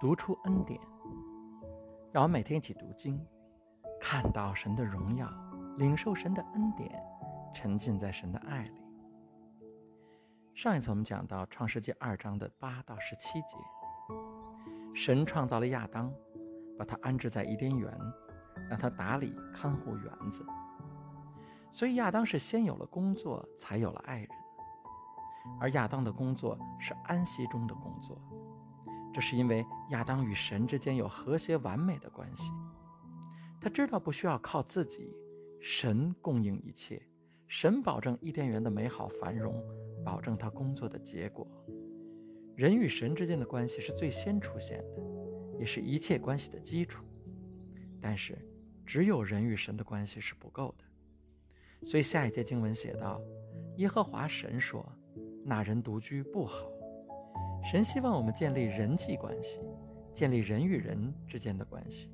读出恩典，让我们每天一起读经，看到神的荣耀，领受神的恩典，沉浸在神的爱里。上一次我们讲到创世纪二章的八到十七节，神创造了亚当，把他安置在伊甸园，让他打理看护园子。所以亚当是先有了工作，才有了爱人。而亚当的工作是安息中的工作，这是因为亚当与神之间有和谐完美的关系。他知道不需要靠自己，神供应一切，神保证伊甸园的美好繁荣，保证他工作的结果。人与神之间的关系是最先出现的，也是一切关系的基础。但是，只有人与神的关系是不够的，所以下一节经文写道：“耶和华神说。”那人独居不好，神希望我们建立人际关系，建立人与人之间的关系。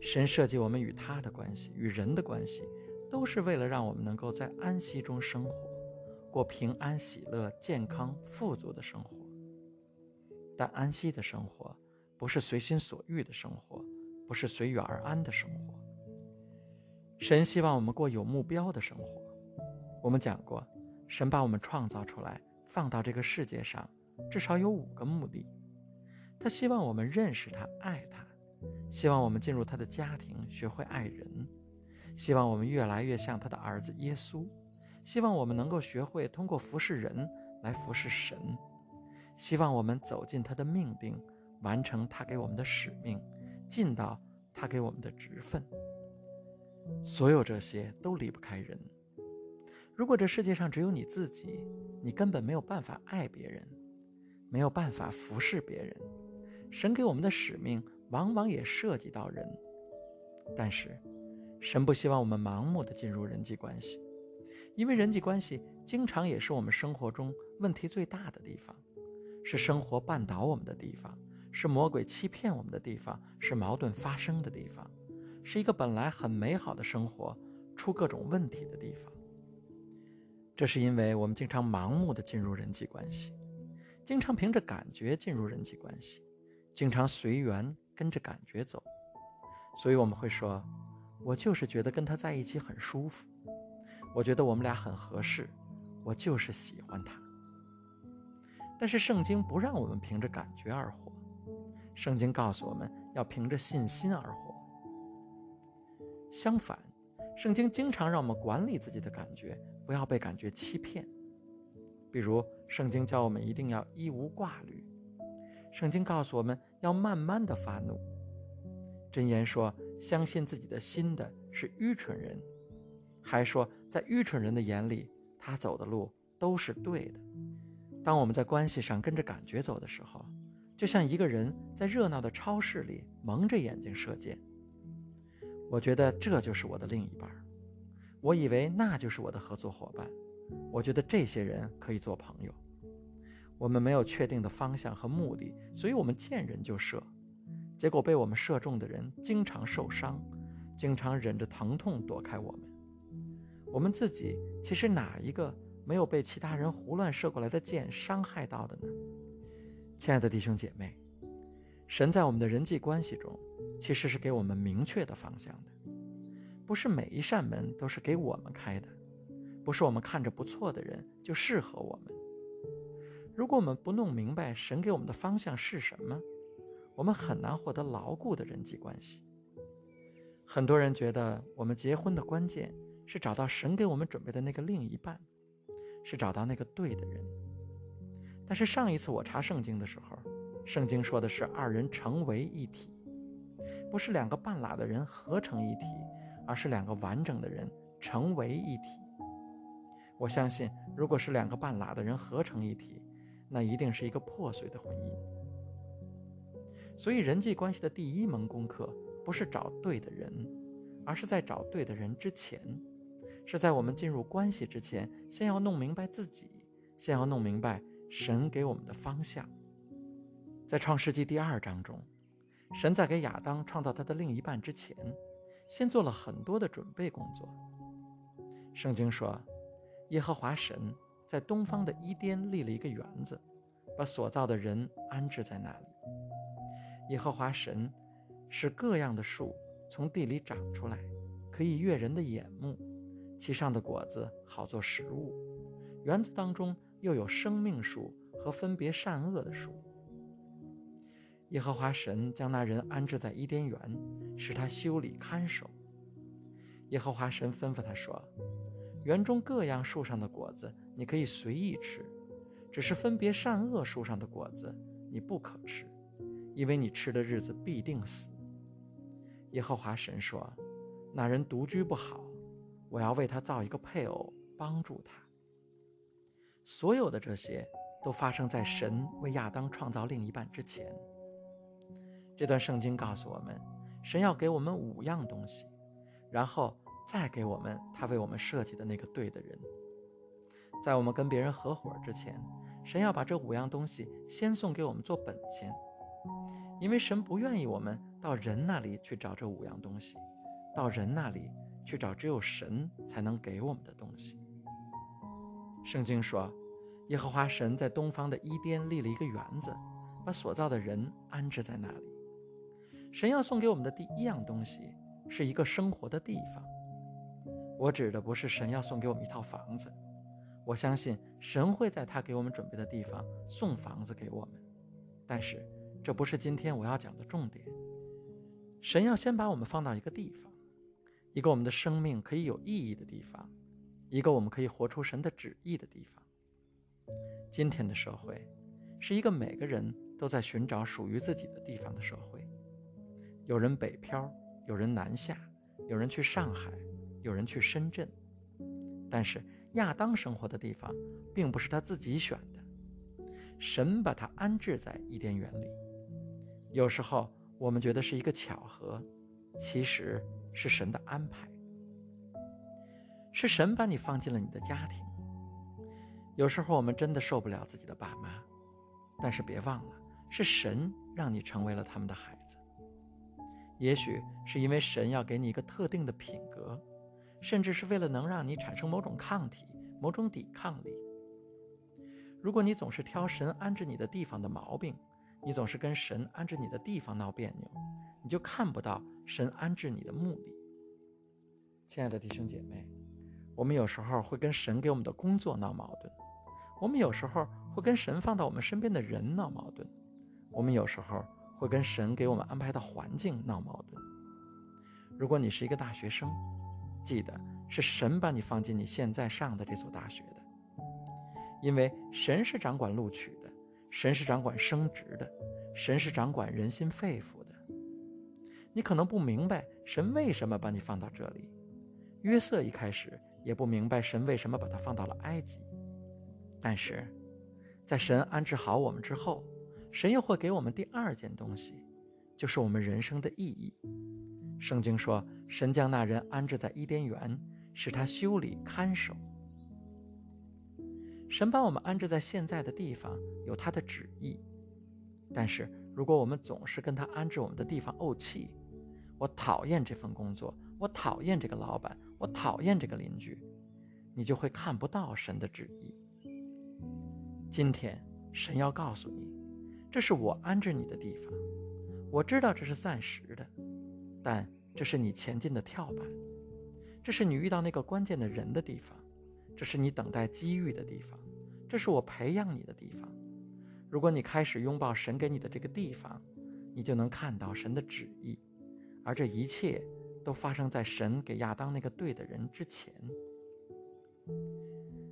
神设计我们与他的关系，与人的关系，都是为了让我们能够在安息中生活，过平安、喜乐、健康、富足的生活。但安息的生活，不是随心所欲的生活，不是随遇而安的生活。神希望我们过有目标的生活。我们讲过。神把我们创造出来，放到这个世界上，至少有五个目的。他希望我们认识他，爱他；希望我们进入他的家庭，学会爱人；希望我们越来越像他的儿子耶稣；希望我们能够学会通过服侍人来服侍神；希望我们走进他的命定，完成他给我们的使命，尽到他给我们的职分。所有这些都离不开人。如果这世界上只有你自己，你根本没有办法爱别人，没有办法服侍别人。神给我们的使命往往也涉及到人，但是，神不希望我们盲目的进入人际关系，因为人际关系经常也是我们生活中问题最大的地方，是生活绊倒我们的地方，是魔鬼欺骗我们的地方，是矛盾发生的地方，是一个本来很美好的生活出各种问题的地方。这是因为我们经常盲目的进入人际关系，经常凭着感觉进入人际关系，经常随缘跟着感觉走，所以我们会说：“我就是觉得跟他在一起很舒服，我觉得我们俩很合适，我就是喜欢他。”但是圣经不让我们凭着感觉而活，圣经告诉我们要凭着信心而活。相反，圣经经常让我们管理自己的感觉。不要被感觉欺骗，比如圣经教我们一定要一无挂虑，圣经告诉我们要慢慢的发怒，箴言说相信自己的心的是愚蠢人，还说在愚蠢人的眼里，他走的路都是对的。当我们在关系上跟着感觉走的时候，就像一个人在热闹的超市里蒙着眼睛射箭。我觉得这就是我的另一半。我以为那就是我的合作伙伴，我觉得这些人可以做朋友。我们没有确定的方向和目的，所以我们见人就射，结果被我们射中的人经常受伤，经常忍着疼痛躲开我们。我们自己其实哪一个没有被其他人胡乱射过来的箭伤害到的呢？亲爱的弟兄姐妹，神在我们的人际关系中，其实是给我们明确的方向的。不是每一扇门都是给我们开的，不是我们看着不错的人就适合我们。如果我们不弄明白神给我们的方向是什么，我们很难获得牢固的人际关系。很多人觉得我们结婚的关键是找到神给我们准备的那个另一半，是找到那个对的人。但是上一次我查圣经的时候，圣经说的是二人成为一体，不是两个半拉的人合成一体。而是两个完整的人成为一体。我相信，如果是两个半拉的人合成一体，那一定是一个破碎的婚姻。所以，人际关系的第一门功课不是找对的人，而是在找对的人之前，是在我们进入关系之前，先要弄明白自己，先要弄明白神给我们的方向。在创世纪第二章中，神在给亚当创造他的另一半之前。先做了很多的准备工作。圣经说，耶和华神在东方的伊甸立了一个园子，把所造的人安置在那里。耶和华神使各样的树从地里长出来，可以悦人的眼目，其上的果子好做食物。园子当中又有生命树和分别善恶的树。耶和华神将那人安置在伊甸园，使他修理看守。耶和华神吩咐他说：“园中各样树上的果子你可以随意吃，只是分别善恶树上的果子你不可吃，因为你吃的日子必定死。”耶和华神说：“那人独居不好，我要为他造一个配偶，帮助他。”所有的这些都发生在神为亚当创造另一半之前。这段圣经告诉我们，神要给我们五样东西，然后再给我们他为我们设计的那个对的人。在我们跟别人合伙之前，神要把这五样东西先送给我们做本钱，因为神不愿意我们到人那里去找这五样东西，到人那里去找只有神才能给我们的东西。圣经说，耶和华神在东方的伊甸立了一个园子，把所造的人安置在那里。神要送给我们的第一样东西是一个生活的地方。我指的不是神要送给我们一套房子，我相信神会在他给我们准备的地方送房子给我们，但是这不是今天我要讲的重点。神要先把我们放到一个地方，一个我们的生命可以有意义的地方，一个我们可以活出神的旨意的地方。今天的社会是一个每个人都在寻找属于自己的地方的社会。有人北漂，有人南下，有人去上海，有人去深圳。但是亚当生活的地方，并不是他自己选的，神把他安置在伊甸园里。有时候我们觉得是一个巧合，其实是神的安排，是神把你放进了你的家庭。有时候我们真的受不了自己的爸妈，但是别忘了，是神让你成为了他们的孩子。也许是因为神要给你一个特定的品格，甚至是为了能让你产生某种抗体、某种抵抗力。如果你总是挑神安置你的地方的毛病，你总是跟神安置你的地方闹别扭，你就看不到神安置你的目的。亲爱的弟兄姐妹，我们有时候会跟神给我们的工作闹矛盾，我们有时候会跟神放到我们身边的人闹矛盾，我们有时候。会跟神给我们安排的环境闹矛盾。如果你是一个大学生，记得是神把你放进你现在上的这所大学的，因为神是掌管录取的，神是掌管升职的，神是掌管人心肺腑的。你可能不明白神为什么把你放到这里，约瑟一开始也不明白神为什么把他放到了埃及，但是，在神安置好我们之后。神又会给我们第二件东西，就是我们人生的意义。圣经说，神将那人安置在伊甸园，使他修理看守。神把我们安置在现在的地方，有他的旨意。但是，如果我们总是跟他安置我们的地方怄气，我讨厌这份工作，我讨厌这个老板，我讨厌这个邻居，你就会看不到神的旨意。今天，神要告诉你。这是我安置你的地方，我知道这是暂时的，但这是你前进的跳板，这是你遇到那个关键的人的地方，这是你等待机遇的地方，这是我培养你的地方。如果你开始拥抱神给你的这个地方，你就能看到神的旨意，而这一切都发生在神给亚当那个对的人之前。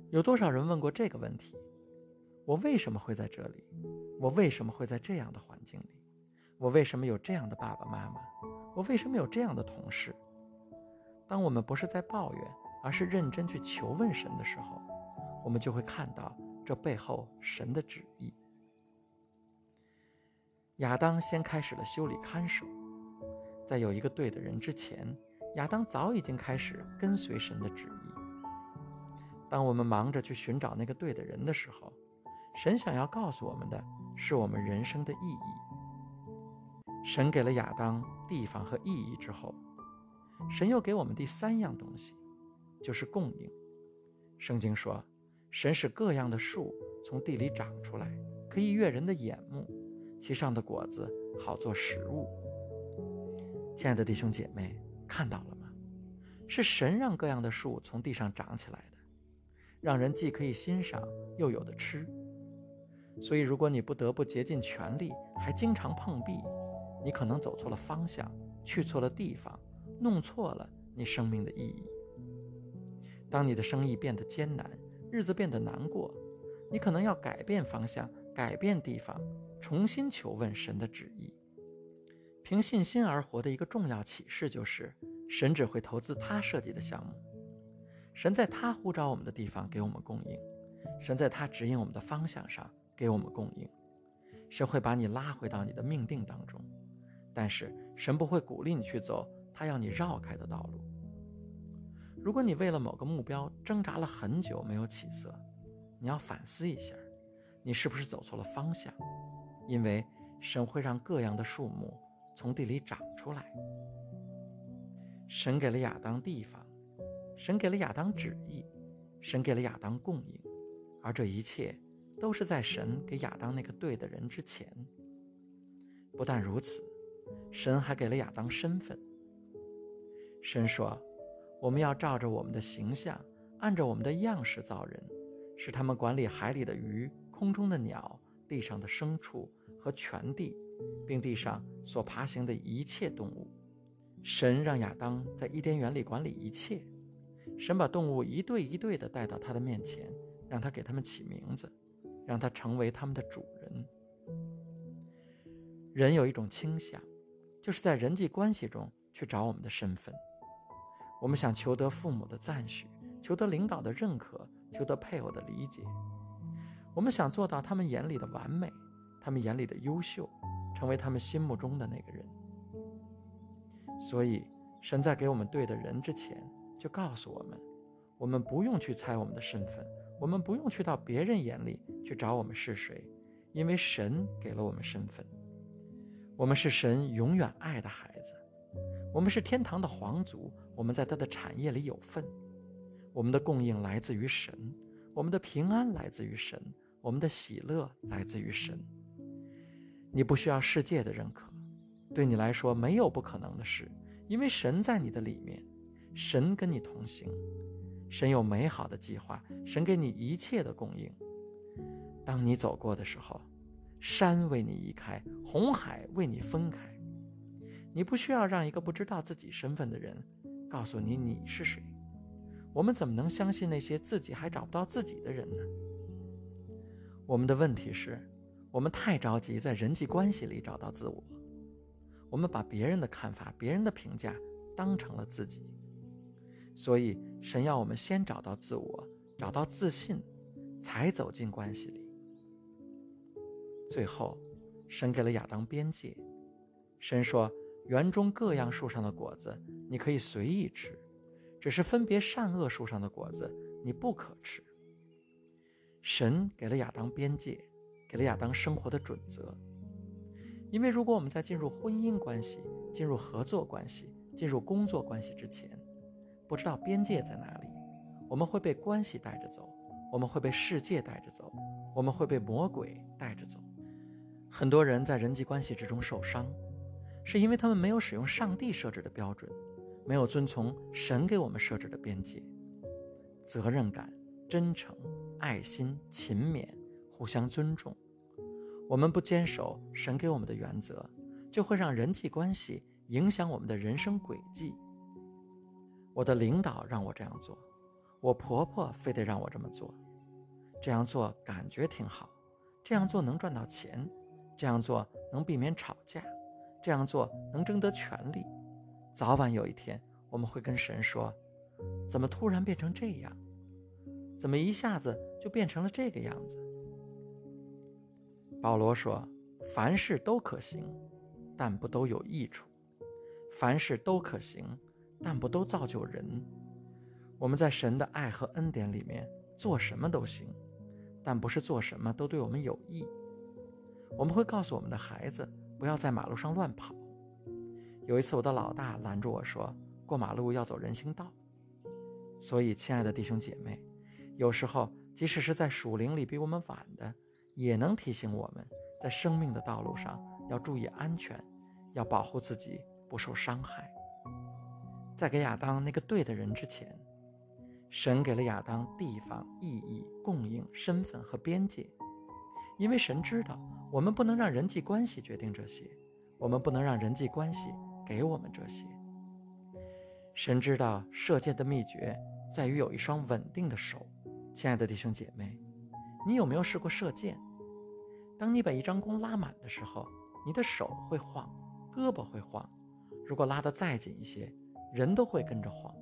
有多少人问过这个问题？我为什么会在这里？我为什么会在这样的环境里？我为什么有这样的爸爸妈妈？我为什么有这样的同事？当我们不是在抱怨，而是认真去求问神的时候，我们就会看到这背后神的旨意。亚当先开始了修理看守，在有一个对的人之前，亚当早已经开始跟随神的旨意。当我们忙着去寻找那个对的人的时候，神想要告诉我们的是我们人生的意义。神给了亚当地方和意义之后，神又给我们第三样东西，就是供应。圣经说，神使各样的树从地里长出来，可以悦人的眼目，其上的果子好做食物。亲爱的弟兄姐妹，看到了吗？是神让各样的树从地上长起来的，让人既可以欣赏，又有的吃。所以，如果你不得不竭尽全力，还经常碰壁，你可能走错了方向，去错了地方，弄错了你生命的意义。当你的生意变得艰难，日子变得难过，你可能要改变方向，改变地方，重新求问神的旨意。凭信心而活的一个重要启示就是，神只会投资他设计的项目，神在他呼召我们的地方给我们供应，神在他指引我们的方向上给我们供应，神会把你拉回到你的命定当中，但是神不会鼓励你去走他要你绕开的道路。如果你为了某个目标挣扎了很久没有起色，你要反思一下，你是不是走错了方向？因为神会让各样的树木。从地里长出来。神给了亚当地方，神给了亚当旨意，神给了亚当供应，而这一切都是在神给亚当那个对的人之前。不但如此，神还给了亚当身份。神说：“我们要照着我们的形象，按着我们的样式造人，使他们管理海里的鱼、空中的鸟、地上的牲畜和全地。”并地上所爬行的一切动物，神让亚当在伊甸园里管理一切。神把动物一对一对地带到他的面前，让他给他们起名字，让他成为他们的主人。人有一种倾向，就是在人际关系中去找我们的身份。我们想求得父母的赞许，求得领导的认可，求得配偶的理解。我们想做到他们眼里的完美，他们眼里的优秀。成为他们心目中的那个人，所以神在给我们对的人之前，就告诉我们：我们不用去猜我们的身份，我们不用去到别人眼里去找我们是谁，因为神给了我们身份。我们是神永远爱的孩子，我们是天堂的皇族，我们在他的产业里有份。我们的供应来自于神，我们的平安来自于神，我们的喜乐来自于神。你不需要世界的认可，对你来说没有不可能的事，因为神在你的里面，神跟你同行，神有美好的计划，神给你一切的供应。当你走过的时候，山为你移开，红海为你分开，你不需要让一个不知道自己身份的人告诉你你是谁。我们怎么能相信那些自己还找不到自己的人呢？我们的问题是。我们太着急在人际关系里找到自我，我们把别人的看法、别人的评价当成了自己，所以神要我们先找到自我，找到自信，才走进关系里。最后，神给了亚当边界，神说：“园中各样树上的果子你可以随意吃，只是分别善恶树上的果子你不可吃。”神给了亚当边界。给了亚当生活的准则，因为如果我们在进入婚姻关系、进入合作关系、进入工作关系之前，不知道边界在哪里，我们会被关系带着走，我们会被世界带着走，我们会被魔鬼带着走。很多人在人际关系之中受伤，是因为他们没有使用上帝设置的标准，没有遵从神给我们设置的边界。责任感、真诚、爱心、勤勉、互相尊重。我们不坚守神给我们的原则，就会让人际关系影响我们的人生轨迹。我的领导让我这样做，我婆婆非得让我这么做，这样做感觉挺好，这样做能赚到钱，这样做能避免吵架，这样做能争得权利。早晚有一天，我们会跟神说：“怎么突然变成这样？怎么一下子就变成了这个样子？”保罗说：“凡事都可行，但不都有益处；凡事都可行，但不都造就人。我们在神的爱和恩典里面做什么都行，但不是做什么都对我们有益。我们会告诉我们的孩子不要在马路上乱跑。有一次，我的老大拦住我说：‘过马路要走人行道。’所以，亲爱的弟兄姐妹，有时候即使是在树林里比我们晚的。”也能提醒我们，在生命的道路上要注意安全，要保护自己不受伤害。在给亚当那个对的人之前，神给了亚当地方、意义、供应、身份和边界，因为神知道我们不能让人际关系决定这些，我们不能让人际关系给我们这些。神知道射箭的秘诀在于有一双稳定的手。亲爱的弟兄姐妹，你有没有试过射箭？当你把一张弓拉满的时候，你的手会晃，胳膊会晃。如果拉得再紧一些，人都会跟着晃。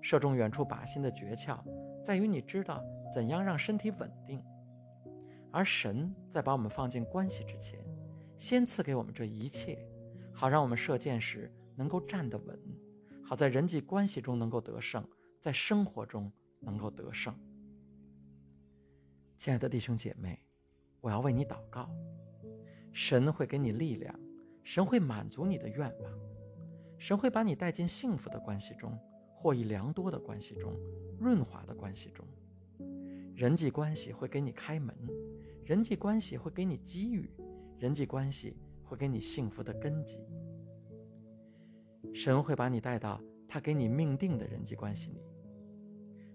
射中远处靶心的诀窍，在于你知道怎样让身体稳定。而神在把我们放进关系之前，先赐给我们这一切，好让我们射箭时能够站得稳，好在人际关系中能够得胜，在生活中能够得胜。亲爱的弟兄姐妹，我要为你祷告，神会给你力量，神会满足你的愿望，神会把你带进幸福的关系中。获益良多的关系中，润滑的关系中，人际关系会给你开门，人际关系会给你机遇，人际关系会给你幸福的根基。神会把你带到他给你命定的人际关系里，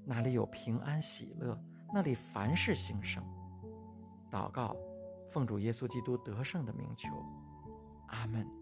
那里有平安喜乐，那里凡事兴盛。祷告，奉主耶稣基督得胜的名求，阿门。